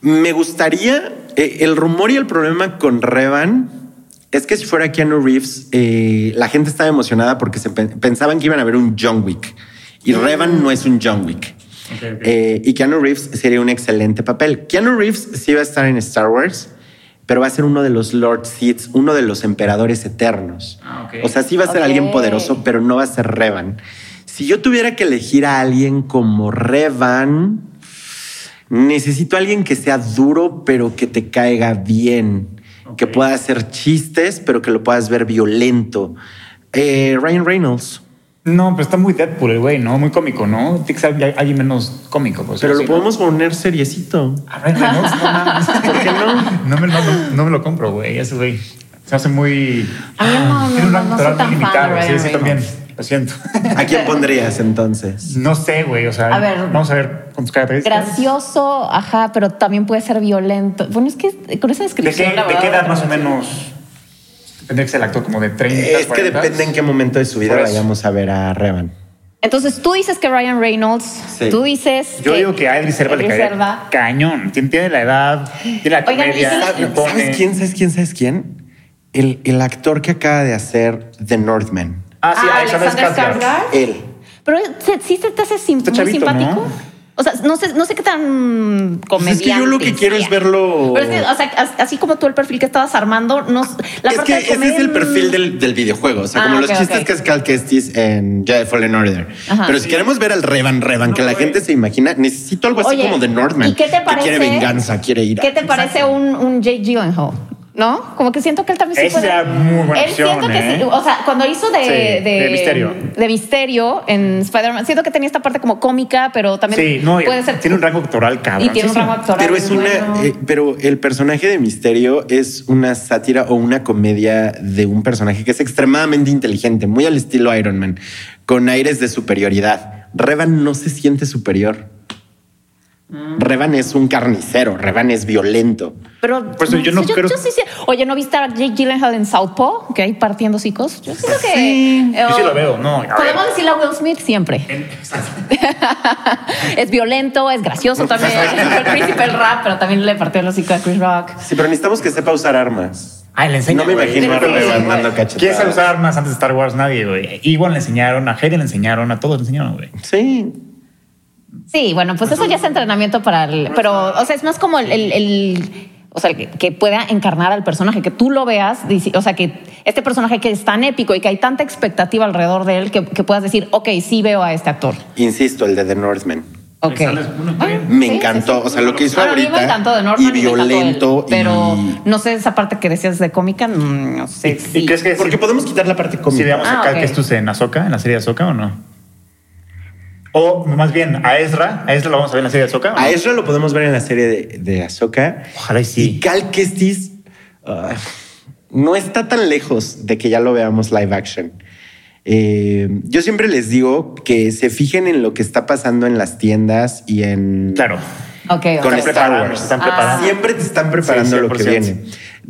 Me gustaría, eh, el rumor y el problema con Revan es que si fuera Keanu Reeves, eh, la gente estaba emocionada porque se pen- pensaban que iban a ver un John Wick. Y Revan no es un John Wick. Eh, y Keanu Reeves sería un excelente papel. Keanu Reeves sí va a estar en Star Wars, pero va a ser uno de los Lord Sith, uno de los emperadores eternos. Ah. O sea, sí va a ser alguien poderoso, pero no va a ser Revan. Si yo tuviera que elegir a alguien como Revan, necesito a alguien que sea duro, pero que te caiga bien, que pueda hacer chistes, pero que lo puedas ver violento. Eh, Ryan Reynolds. No, pero está muy Deadpool el güey, ¿no? Muy cómico, ¿no? Tiene que ser alguien menos cómico. Pues, Pero sí, lo ¿no? podemos poner seriecito. A ver, no mames. ¿Por qué no? No me, no, no- no me lo compro, güey. Ese güey se hace muy. A mí no, no, tiene un no, no tan muy fan limitado. Sí, sí, también. Lo siento. ¿A quién pondrías entonces? No sé, güey. O sea, A ver. vamos a ver con tus características. Gracioso, ajá, pero también puede ser violento. Bueno, es que con esa ¿De qué, descripción. la de qué edad más o no menos tendría que ser el actor? ¿Como de 30? Es que 40? depende en qué momento de su vida vayamos a ver a Revan. Entonces tú dices que Ryan Reynolds, Sí. tú dices. Yo digo que a Idris Elba le caería cañón. Tiene, tiene la edad, tiene la Oigan, ¿y comedia. ¿Sabes quién? ¿Sabes quién? ¿Sabes quién? El, el actor que acaba de hacer The Northman. Ah, sí, Ah, Alexander Skarsgård. Él. Pero sí se te hace sim- muy chavito, simpático. ¿no? O sea, no sé, no sé qué tan Pues comediante. es que yo lo que quiero es verlo. Pero es que, o sea, as- así como tú el perfil que estabas armando, no, la es parte que de ese es el mm, perfil del, del videojuego. O sea, Ah, como los chistes ok. que es Cal Kestis en Jedi Fallen Order. Ajá. Pero si queremos ver al Revan Revan, que la güey. gente se imagina, necesito algo así Oye, como de Northman. ¿y qué te parece? Que quiere venganza, quiere ir. ¿Qué te parece un, un Jake Gyllenhaal? ¿No? Como que siento que él también sí Esa puede. sería muy buena Él opción, siento que ¿eh? sí. O sea, cuando hizo de, Sí, de Misterio. de Misterio en Spider-Man, siento que tenía esta parte como cómica, pero también Sí, no, puede ser. tiene un rango actoral cabrón. y tiene un rango actoral. Pero es muy una, bueno. eh, pero el personaje de Misterio es una sátira o una comedia de un personaje que es extremadamente inteligente, muy al estilo Iron Man, con aires de superioridad. Revan no se siente superior. Revan es un carnicero, Revan es violento. Pero Por eso yo no creo- sí, sí. Oye, ¿no viste a Jake Gyllenhaal en Southpaw? Que hay partiendo hicos. Yo siento que... Sí, eh, yo sí lo veo, no. Podemos decirle a Will Smith siempre. es violento, es gracioso también. es el príncipe del rap, pero también le partió el hocico a Chris Rock. Sí, pero necesitamos que sepa usar armas. Ay, le enseña. No me imagino a Revan dando cachetadas. ¿Quién sabe usar armas antes de Star Wars? Nadie, güey. Igual le enseñaron, a Hayden le enseñaron, a todos le enseñaron, güey. Sí. Sí, bueno, pues eso ya es entrenamiento para el... Pero, o sea, es más como el... el- el- o sea, que, que pueda encarnar al personaje, que tú lo veas, o sea, que este personaje que es tan épico y que hay tanta expectativa alrededor de él que, que puedas decir, ok, sí veo a este actor. Insisto, el de The Northman. Ok. Sales uno, está bien. Me encantó, o sea, lo que hizo Bueno, a mí ahorita me encantó de Norman y me encantó él, violento pero y- no sé esa parte que decías de cómica, mm, no sé ¿Y, si... y crees que Porque si, podemos quitar la parte si cómica. veamos Ah, acá que estos en Ahsoka, en la serie de Ahsoka o no? O más bien a Ezra, a Ezra lo vamos a ver en la serie de Ahsoka. ¿o no? A Ezra lo podemos ver en la serie de, de Ahsoka. Ojalá y sí. Y Cal Kestis ah, no está tan lejos de que ya lo veamos live action. Eh, yo siempre les digo que se fijen en lo que está pasando en las tiendas y en... Claro. Ok, ok. Con Están Star Wars. están Ah. Siempre te están preparando Sí, lo que 100%. viene.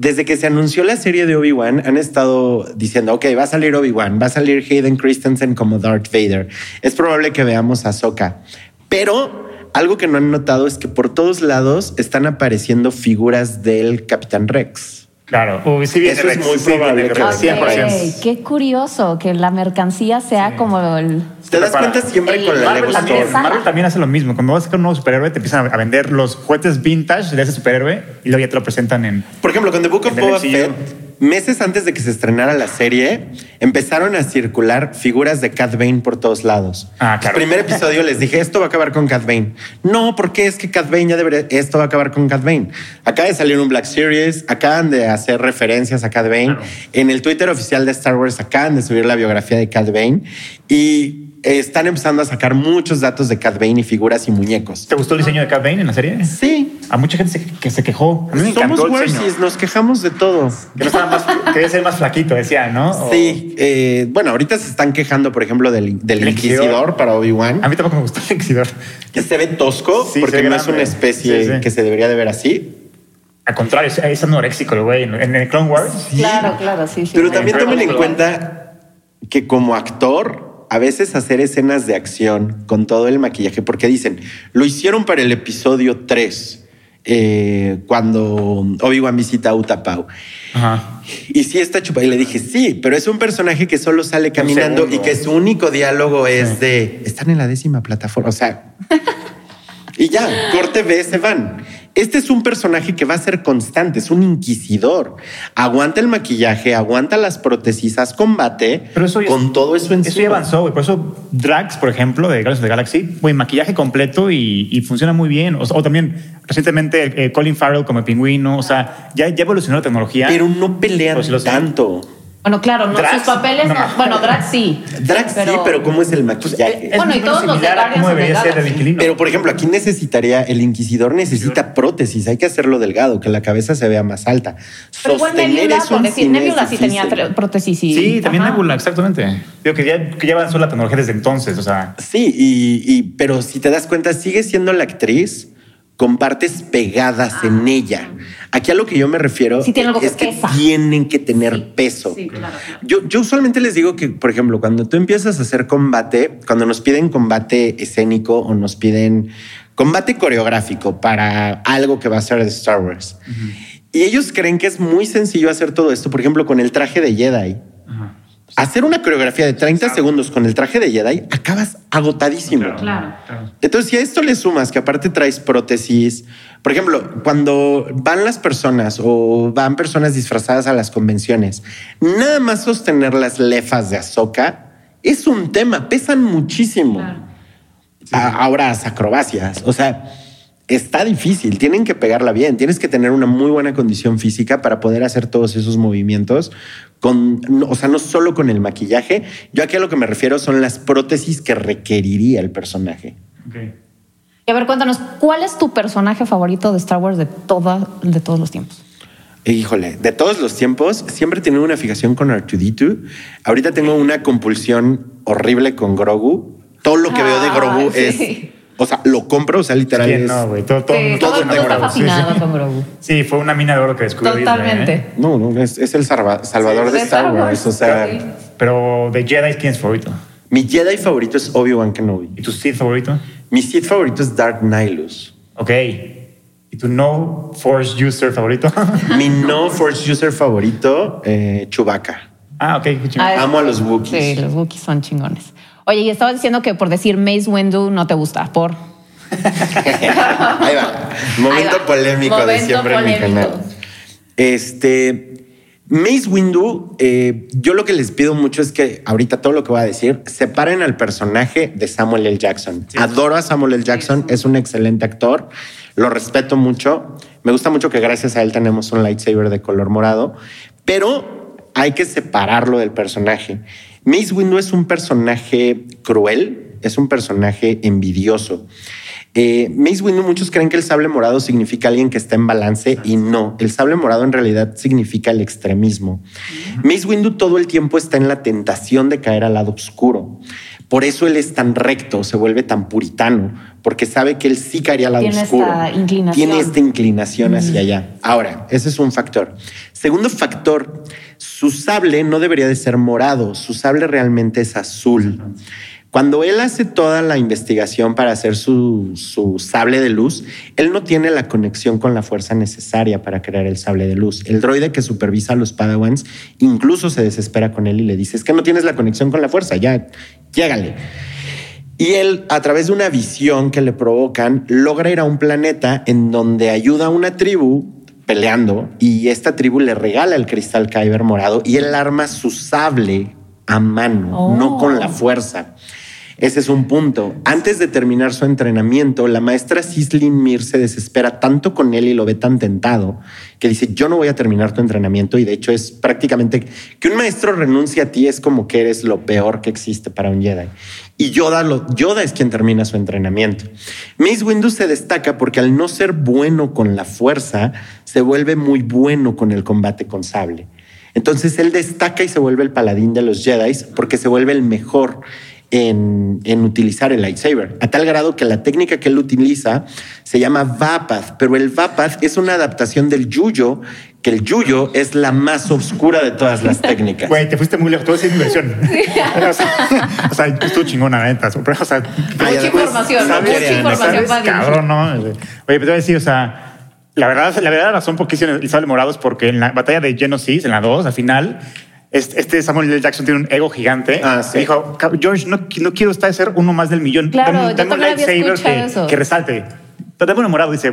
Desde que se anunció la serie de Obi-Wan, han estado diciendo, ok, va a salir Obi-Wan, va a salir Hayden Christensen como Darth Vader. Es probable que veamos a Ahsoka. Pero algo que no han notado es que por todos lados están apareciendo figuras del Capitán Rex. Claro. Uy, sí Eso es muy sí probable Rex, que- Ok, 100%. qué curioso que la mercancía sea como el... ¿Te das cuenta siempre El- con la Marvel también. Marvel también hace lo mismo. Cuando vas a sacar un nuevo superhéroe, te empiezan a vender los juguetes vintage de ese superhéroe y luego ya te lo presentan en. Por ejemplo, con The Book of El Boba. Fett, meses antes de que se estrenara la serie, empezaron a circular figuras de Cat Bane por todos lados. Ah, claro. El primer episodio les dije, esto va a acabar con Cat Bane. No, porque es que Cat Bane ya debería, esto va a acabar con Cat Bane. Acaba de salir un Black Series, acaban de hacer referencias a Cat Bane. Claro. En el Twitter oficial de Star Wars acaban de subir la biografía de Cat Bane y están empezando a sacar muchos datos de Cat Bane y figuras y muñecos. ¿Te gustó el diseño de Cat Bane en la serie? Sí. A mucha gente se- que se quejó. A mí me Somos nos quejamos de todo. Que no estaba más, quería ser más flaquito, decía, ¿no? O- Sí, eh, bueno, ahorita se están quejando, por ejemplo, del, del El Inquisidor. Inquisidor. para Obi-Wan, A mí tampoco me gustó el Inquisidor. que se ve tosco Sí, porque no es una especie Sí, sí. que se debería de ver así. Al contrario, es- anoréxico el güey. En el Clone Wars. Claro, claro, sí, sí. Pero sí. también tomen en cuenta que como actor, a veces hacer escenas de acción con todo el maquillaje, porque dicen, lo hicieron para el episodio 3, eh, cuando Obi-Wan visita a Utapau. Ajá. Y sí está chupa. Y le dije, sí, pero es un personaje que solo sale caminando y que su único diálogo es de, están en la décima plataforma. O sea, y ya, corte B, se van. Este es un personaje que va a ser constante, es un inquisidor. Aguanta el maquillaje, aguanta las prótesis, combate Pero eso ya- con todo eso encima. Eso ya avanzó, güey. Por eso Drax, por ejemplo, de Guardians of the Galaxy, güey, maquillaje completo y, y funciona muy bien. O, o también recientemente eh, Colin Farrell como el pingüino. O sea, ya, ya evolucionó la tecnología. Pero no pelean Pues tanto. Bueno, claro, no, Drax, sus papeles... no. no- bueno, Drax sí. Drax sí, pero ¿cómo es el maquillaje? Es Bueno, y más o menos todos los de similar a cómo debería ser el inquilino. Pero, por ejemplo, aquí necesitaría, el inquisidor necesita prótesis, hay que hacerlo delgado, que la cabeza se vea más alta. Pero igual Sostener Nebula, eso por en decir, cine Nebula sí tenía prótesis y... Sí, también Ajá. Nebula, exactamente. Digo que ya, que ya avanzó la tecnología desde entonces. O sea, Sí, y, y- pero si te das cuenta, sigue siendo la actriz con partes pegadas en ella. Aquí a lo que yo me refiero Sí, tiene algo que es que tienen que tener Sí, peso. sí, claro, claro. Yo, yo usualmente les digo que, por ejemplo, cuando tú empiezas a hacer combate, cuando nos piden combate escénico o nos piden combate coreográfico para algo que va a ser de Star Wars, y ellos creen que es muy sencillo hacer todo esto, por ejemplo, con el traje de Jedi. Hacer una coreografía de 30 segundos con el traje de Jedi, acabas agotadísimo. Claro. Entonces, si a esto le sumas que aparte traes prótesis, por ejemplo, cuando van las personas o van personas disfrazadas a las convenciones, nada más sostener las lefas de Ahsoka es un tema, pesan muchísimo. Ahora las acrobacias, o sea, está difícil, tienen que pegarla bien, tienes que tener una muy buena condición física para poder hacer todos esos movimientos con, o sea, no solo con el maquillaje, yo aquí a lo que me refiero son las prótesis que requeriría el personaje. Y a ver, cuéntanos, ¿cuál es tu personaje favorito de Star Wars de, toda, de todos los tiempos? Híjole, de todos los tiempos, siempre he tenido una fijación con R2D2. Ahorita tengo una compulsión horrible con Grogu. Todo lo que veo de Grogu Ah, es sí. O sea, lo compro, o sea, literal ¿Quién es... no, güey? Todo, todo, Sí, todo todo está fascinado sí. con Grogu. Sí, fue una mina de oro que descubrió Disney, Totalmente. ¿eh? No, no, es, es el salva- salvador Sí, de de Star Star Wars. Wars, O sea, sí. Pero de Jedi, ¿quién es favorito? mi Jedi favorito es Obi-Wan Kenobi. ¿Y tu Sith favorito? Mi Sith favorito es Darth Nihilus. Ok. ¿Y tu no Force user favorito? Mi no Force user favorito, eh, Chewbacca. ah, ok. Ah, Amo a los Wookiees. Sí, los Wookiees son chingones. Oye, y estabas diciendo que por decir Mace Windu no te gusta, por... Ahí va. Momento Ahí va. polémico de siempre en mi canal. Este. Mace Windu, eh, yo lo que les pido mucho es que ahorita todo lo que voy a decir, separen al personaje de Samuel L. Jackson. Adoro a Samuel L. Jackson, es un excelente actor, lo respeto mucho. Me gusta mucho que gracias a él tenemos un lightsaber de color morado, pero hay que separarlo del personaje. Mace Windu es un personaje cruel, es un personaje envidioso. Eh, Mace Windu, muchos creen que el sable morado significa alguien que está en balance y no. El sable morado en realidad significa el extremismo. Mace Windu todo el tiempo está en la tentación de caer al lado oscuro. Por eso él es tan recto, se vuelve tan puritano, porque sabe que él sí caería al lado Tiene oscuro. esta inclinación. Tiene esta inclinación hacia allá. Ahora, ese es un factor. Segundo factor, su sable no debería de ser morado, su sable realmente es azul. Cuando él hace toda la investigación para hacer su, su sable de luz, él no tiene la conexión con la fuerza necesaria para crear el sable de luz. El droide que supervisa a los Padawans incluso se desespera con él y le dice, es que no tienes la conexión con la fuerza, ya, llégale. Y él, a través de una visión que le provocan, logra ir a un planeta en donde ayuda a una tribu peleando y esta tribu le regala el cristal Kyber morado y él arma su sable a mano, Oh. no con la fuerza. Ese es un punto. Antes de terminar su entrenamiento, la maestra Sislin Mir se desespera tanto con él y lo ve tan tentado que dice, yo no voy a terminar tu entrenamiento y de hecho es prácticamente que un maestro renuncie a ti es como que eres lo peor que existe para un Jedi. Y Yoda, lo, Yoda es quien termina su entrenamiento. Mace Windu se destaca porque al no ser bueno con la fuerza, se vuelve muy bueno con el combate con sable. Entonces él destaca y se vuelve el paladín de los Jedi porque se vuelve el mejor en, en, utilizar el lightsaber, a tal grado que la técnica que él utiliza se llama Vapath, pero el Vapath es una adaptación del Yuyo, que el Yuyo es la más oscura de todas las técnicas. Güey, te fuiste muy lejos, todo es inversión. o, sea, o sea, estuvo chingona, la neta. Pero, o sea, mucha información, ¿sabes? mucha información, ¿sabes? Cabrón, ¿no? Oye, pero te voy a decir, o sea, la verdad, la verdad razón por qué hicieron el sable morado es porque en la batalla de Genesis, en la 2, al final, este Samuel L. Jackson tiene un ego gigante. Ah, sí. Dijo, George, no, no quiero estar ser uno más del millón. Claro, dame, yo dame un lightsaber que, eso. que resalte. Dame uno morado. Dice,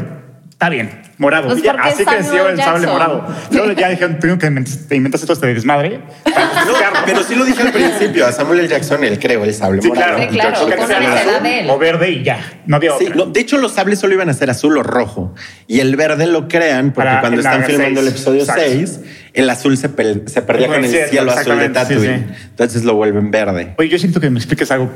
está bien, morado. Pues así creció el sable morado. Luego ya dijeron, primero que te inventaste todo este desmadre. No, pero sí lo dije al principio. A Samuel L. Jackson él creó el sable Sí, morado. claro. Sí, claro. O verde y ya. No había Sí, otra. no, de hecho, los sables solo iban a ser azul o rojo. Y el verde lo crean porque Para cuando están filmando el episodio Exacto. 6, el azul se, pel- se perdía con el cielo azul de Tatooine. sí. Entonces lo vuelven verde. Oye, yo siento que me expliques algo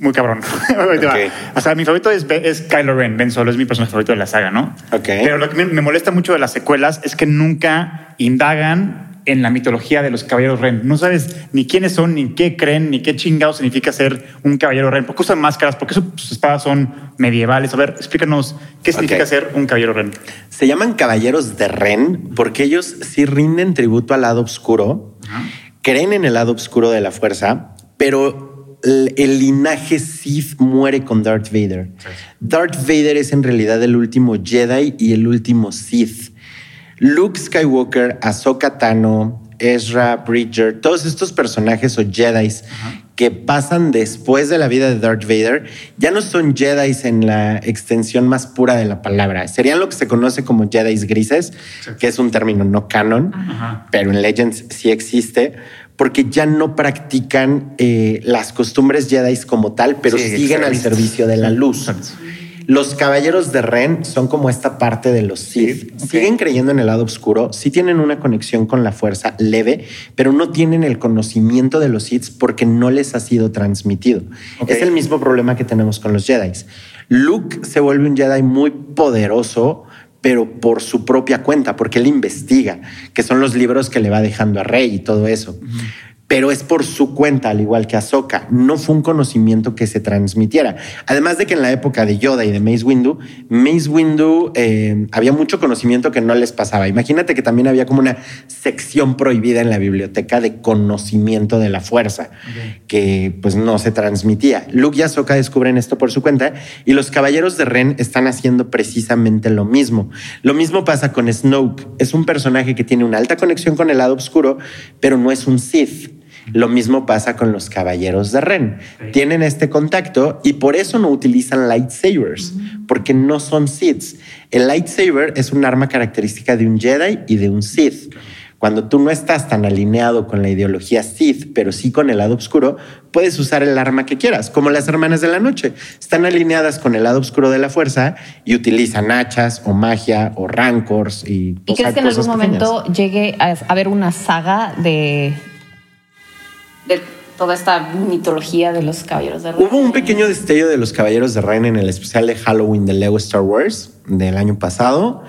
muy cabrón. Ahí te va. Ok. O sea, mi favorito es, es Kylo Ren. Ben Solo es mi personaje favorito de la saga, ¿no? Ok. Pero lo que me, me molesta mucho de las secuelas es que nunca indagan en la mitología de los caballeros Ren. No sabes ni quiénes son, ni qué creen, ni qué chingado significa ser un caballero Ren. Porque usan máscaras, porque sus espadas son medievales. A ver, explícanos qué significa ser un caballero Ren. Se llaman caballeros de Ren porque ellos sí rinden tributo al lado oscuro, creen en el lado oscuro de la fuerza, pero el, linaje Sith muere con Darth Vader. Darth Vader es en realidad el último Jedi y el último Sith. Luke Skywalker, Ahsoka Tano, Ezra Bridger, todos estos personajes o Jedis que pasan después de la vida de Darth Vader, ya no son Jedis en la extensión más pura de la palabra. Serían lo que se conoce como Jedis grises, que es un término no canon, pero en Legends sí existe, porque ya no practican eh, las costumbres Jedis como tal, pero Sí, siguen al servicio de la luz. Los caballeros de Ren son como esta parte de los Sith. Siguen creyendo en el lado oscuro, sí tienen una conexión con la fuerza leve, pero no tienen el conocimiento de los Sith porque no les ha sido transmitido. Es el mismo problema que tenemos con los Jedi. Luke se vuelve un Jedi muy poderoso, pero por su propia cuenta, porque él investiga, que son los libros que le va dejando a Rey y todo eso. Pero es por su cuenta, al igual que Ahsoka. No fue un conocimiento que se transmitiera. Además de que en la época de Yoda y de Mace Windu, Mace Windu eh, había mucho conocimiento que no les pasaba. Imagínate que también había como una sección prohibida en la biblioteca de conocimiento de la fuerza, que pues no se transmitía. Luke y Ahsoka descubren esto por su cuenta y los caballeros de Ren están haciendo precisamente lo mismo. Lo mismo pasa con Snoke. Es un personaje que tiene una alta conexión con el lado oscuro, pero no es un Sith. Lo mismo pasa con los caballeros de Ren. Tienen este contacto y por eso no utilizan lightsabers, porque no son Siths. El lightsaber es un arma característica de un Jedi y de un Sith. Cuando tú no estás tan alineado con la ideología Sith, pero sí con el lado oscuro, puedes usar el arma que quieras, como las hermanas de la noche. Están alineadas con el lado oscuro de la fuerza y utilizan hachas o magia o rancors. ¿Y, ¿Y crees que en algún momento llegue a haber una saga de, de toda esta mitología de los caballeros de Ren? Hubo un pequeño destello de los caballeros de Ren en el especial de Halloween de Lego Star Wars del año pasado.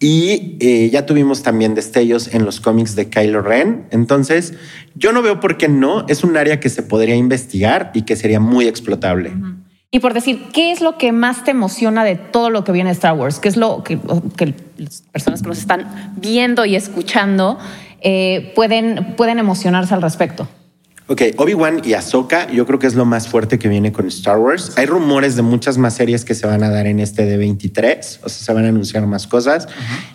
Y eh, ya tuvimos también destellos en los cómics de Kylo Ren. Entonces, yo no veo por qué no. Es un área que se podría investigar y que sería muy explotable. Y por decir, ¿qué es lo que más te emociona de todo lo que viene de Star Wars? ¿Qué es lo que, que las personas que nos están viendo y escuchando eh, pueden, pueden emocionarse al respecto? Ok, Obi-Wan y Ahsoka, yo creo que es lo más fuerte que viene con Star Wars. Hay rumores de muchas más series que se van a dar en este de 23, o sea, se van a anunciar más cosas.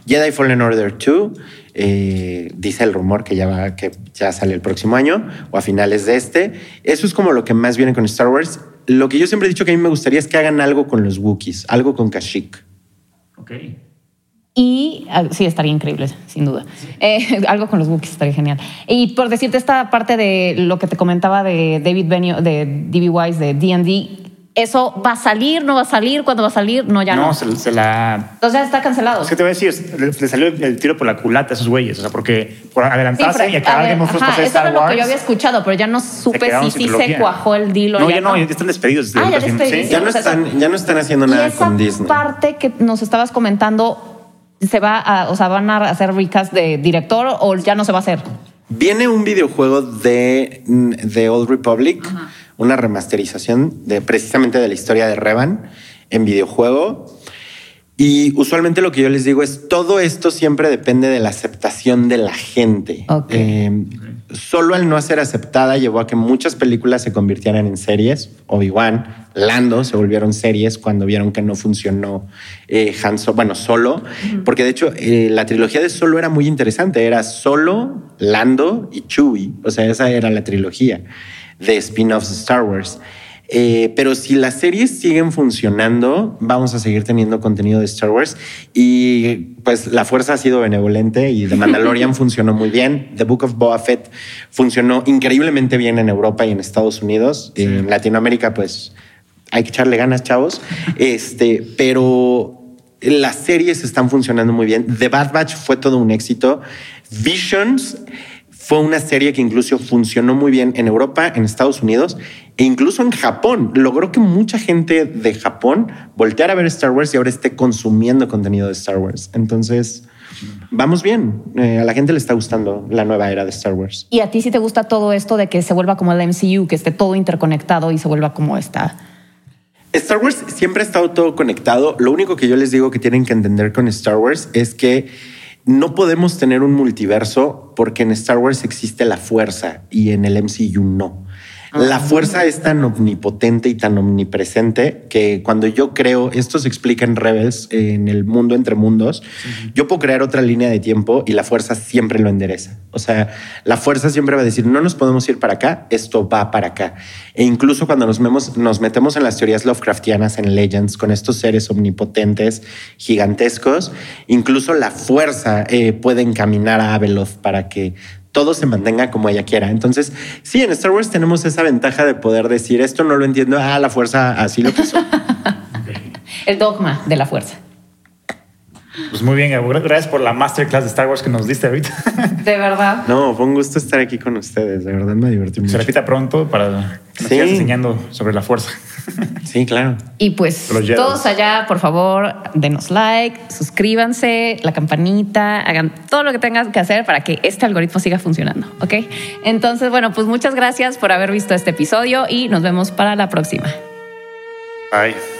Jedi Fallen Order 2, eh, dice el rumor que ya, va, que ya sale el próximo año o a finales de este. Eso es como lo que más viene con Star Wars. Lo que yo siempre he dicho que a mí me gustaría es que hagan algo con los Wookiees, algo con Kashyyyk. Ok. Y ah, sí, estaría increíble, sin duda. Eh, algo con los Wookiees estaría genial. Y por decirte esta parte de lo que te comentaba de David Benio, de D.B. Wise, de D&D, ¿eso va a salir? ¿No va a salir? ¿Cuándo va a salir? No, ya no. No, se, se la. Entonces ya está cancelado. Es que te voy a decir, le, le salió el tiro por la culata a esos güeyes. O sea, porque por adelantarse pero, y acabar of Thrones ajá, eso era lo que yo había escuchado, pero ya no supe si se cuajó el deal o No, ya, ya no, ya están despedidos. Ah, ya despedidos. Sí. Ya no están, ya no están haciendo Y nada esa con Disney. parte que nos estabas comentando, ¿se va a, o sea, van a hacer recast de director o ya no se va a hacer? Viene un videojuego de, de Old Republic, una remasterización de precisamente de la historia de Revan en videojuego. Y usualmente lo que yo les digo es todo esto siempre depende de la aceptación de la gente. Eh, solo al no ser aceptada llevó a que muchas películas se convirtieran en series. Obi-Wan, Lando se volvieron series cuando vieron que no funcionó eh, Han Solo, bueno, Solo, porque de hecho eh, la trilogía de Solo era muy interesante. Era Solo, Lando y Chewie. O sea, esa era la trilogía de spin-offs de Star Wars. Eh, pero si las series siguen funcionando, vamos a seguir teniendo contenido de Star Wars. Y pues la fuerza ha sido benevolente y The Mandalorian funcionó muy bien. The Book of Boba Fett funcionó increíblemente bien en Europa y en Estados Unidos. En Latinoamérica, pues hay que echarle ganas, chavos. Este, pero las series están funcionando muy bien. The Bad Batch fue todo un éxito. Visions fue una serie que incluso funcionó muy bien en Europa, en Estados Unidos e incluso en Japón. Logró que mucha gente de Japón volteara a ver Star Wars y ahora esté consumiendo contenido de Star Wars. Entonces, vamos bien. Eh, a la gente le está gustando la nueva era de Star Wars. ¿Y a ti sí te gusta todo esto de que se vuelva como el MCU, que esté todo interconectado y se vuelva como esta? Star Wars siempre ha estado todo conectado. Lo único que yo les digo que tienen que entender con Star Wars es que no podemos tener un multiverso porque en Star Wars existe la fuerza y en el MCU no. La fuerza es tan omnipotente y tan omnipresente que cuando yo creo, esto se explica en Rebels, en el mundo entre mundos, yo puedo crear otra línea de tiempo y la fuerza siempre lo endereza. O sea, la fuerza siempre va a decir, no nos podemos ir para acá, esto va para acá. E incluso cuando nos, metemos en las teorías Lovecraftianas, en Legends, con estos seres omnipotentes, gigantescos, incluso la fuerza eh, puede encaminar a Abeloth para que todo se mantenga como ella quiera. Entonces, sí, en Star Wars tenemos esa ventaja de poder decir esto no lo entiendo, ah, la fuerza así lo quiso. El dogma de la fuerza. Pues muy bien, Gabo. Gracias por la masterclass de Star Wars que nos diste ahorita. De verdad. No, fue un gusto estar aquí con ustedes, de verdad me divertí Se mucho. repita pronto para que nos Sí. sigas enseñando sobre la fuerza. Sí, claro. Y pues todos allá, por favor, denos like, suscríbanse, la campanita, hagan todo lo que tengan que hacer para que este algoritmo siga funcionando, ¿ok? Entonces, bueno, pues muchas gracias por haber visto este episodio y nos vemos para la próxima. Bye.